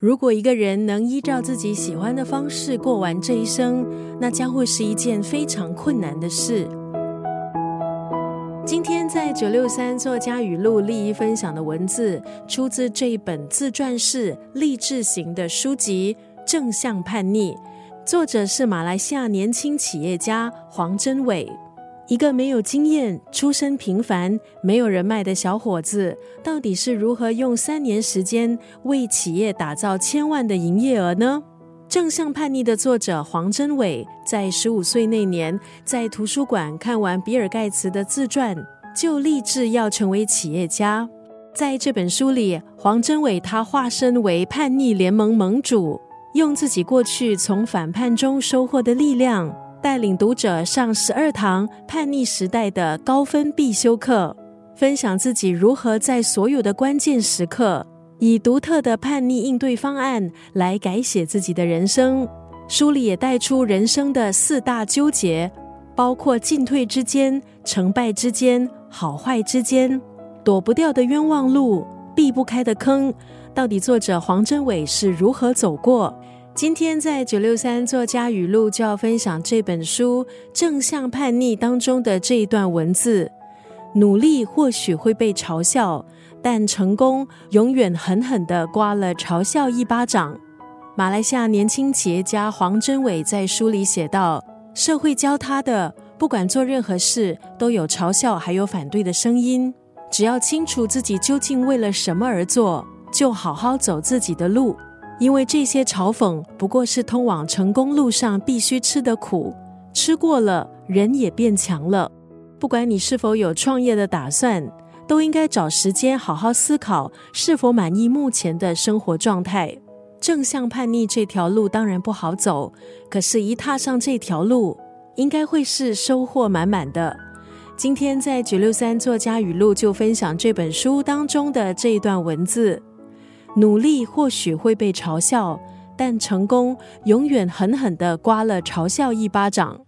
如果一个人能依照自己喜欢的方式过完这一生，那将会是一件非常困难的事。今天在九六三作家语录利益分享的文字，出自这一本自传式励志型的书籍《正向叛逆》，作者是马来西亚年轻企业家黄真伟。一个没有经验、出身平凡、没有人脉的小伙子，到底是如何用三年时间为企业打造千万的营业额呢？正向叛逆的作者黄真伟，在十五岁那年，在图书馆看完比尔盖茨的自传，就立志要成为企业家。在这本书里，黄真伟他化身为叛逆联盟盟主，用自己过去从反叛中收获的力量。带领读者上十二堂叛逆时代的高分必修课，分享自己如何在所有的关键时刻，以独特的叛逆应对方案来改写自己的人生。书里也带出人生的四大纠结，包括进退之间、成败之间、好坏之间，躲不掉的冤枉路、避不开的坑，到底作者黄真伟是如何走过？今天在九六三作家语录就要分享这本书《正向叛逆》当中的这一段文字：努力或许会被嘲笑，但成功永远狠狠地刮了嘲笑一巴掌。马来西亚年轻企业家黄真伟在书里写道：“社会教他的，不管做任何事，都有嘲笑还有反对的声音。只要清楚自己究竟为了什么而做，就好好走自己的路。”因为这些嘲讽不过是通往成功路上必须吃的苦，吃过了，人也变强了。不管你是否有创业的打算，都应该找时间好好思考是否满意目前的生活状态。正向叛逆这条路当然不好走，可是，一踏上这条路，应该会是收获满满的。今天在九六三作家语录就分享这本书当中的这一段文字。努力或许会被嘲笑，但成功永远狠狠地刮了嘲笑一巴掌。